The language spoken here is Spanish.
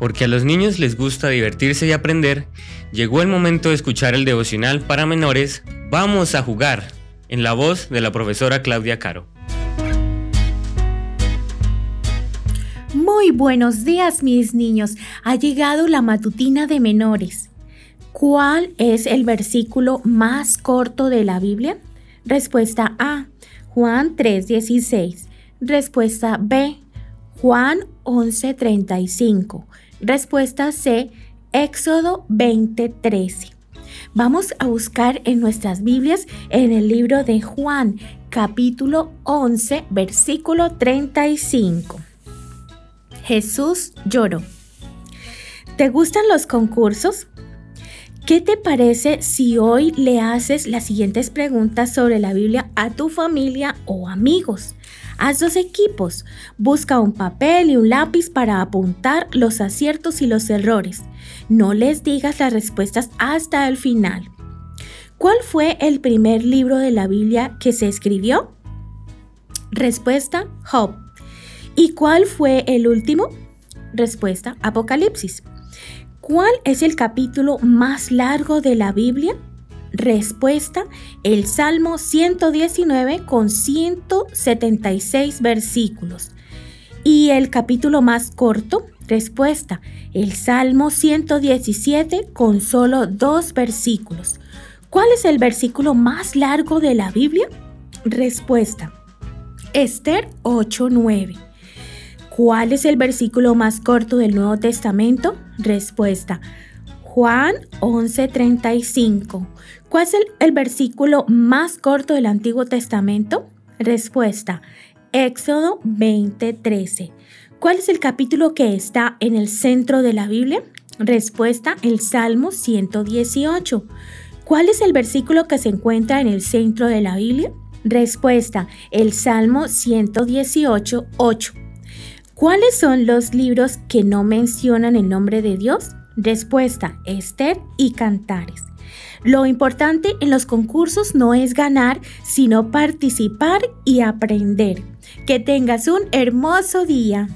porque a los niños les gusta divertirse y aprender, llegó el momento de escuchar el devocional para menores Vamos a jugar, en la voz de la profesora Claudia Caro. Muy buenos días mis niños, ha llegado la matutina de menores. ¿Cuál es el versículo más corto de la Biblia? Respuesta A, Juan 3:16. Respuesta B, Juan 11:35. Respuesta C, Éxodo 20:13. Vamos a buscar en nuestras Biblias en el libro de Juan, capítulo 11, versículo 35. Jesús lloró. ¿Te gustan los concursos? ¿Qué te parece si hoy le haces las siguientes preguntas sobre la Biblia a tu familia o amigos? Haz dos equipos. Busca un papel y un lápiz para apuntar los aciertos y los errores. No les digas las respuestas hasta el final. ¿Cuál fue el primer libro de la Biblia que se escribió? Respuesta, Job. ¿Y cuál fue el último? Respuesta, Apocalipsis. ¿Cuál es el capítulo más largo de la Biblia? Respuesta, el Salmo 119 con 176 versículos. ¿Y el capítulo más corto? Respuesta, el Salmo 117 con solo dos versículos. ¿Cuál es el versículo más largo de la Biblia? Respuesta, Esther 8:9. ¿Cuál es el versículo más corto del Nuevo Testamento? Respuesta, Juan 11:35. ¿Cuál es el, versículo más corto del Antiguo Testamento? Respuesta, Éxodo 20:13. ¿Cuál es el capítulo que está en el centro de la Biblia? Respuesta, el Salmo 118. ¿Cuál es el versículo que se encuentra en el centro de la Biblia? Respuesta, el Salmo 118, 8. ¿Cuáles son los libros que no mencionan el nombre de Dios? Respuesta, Esther y Cantares. Lo importante en los concursos no es ganar, sino participar y aprender. Que tengas un hermoso día.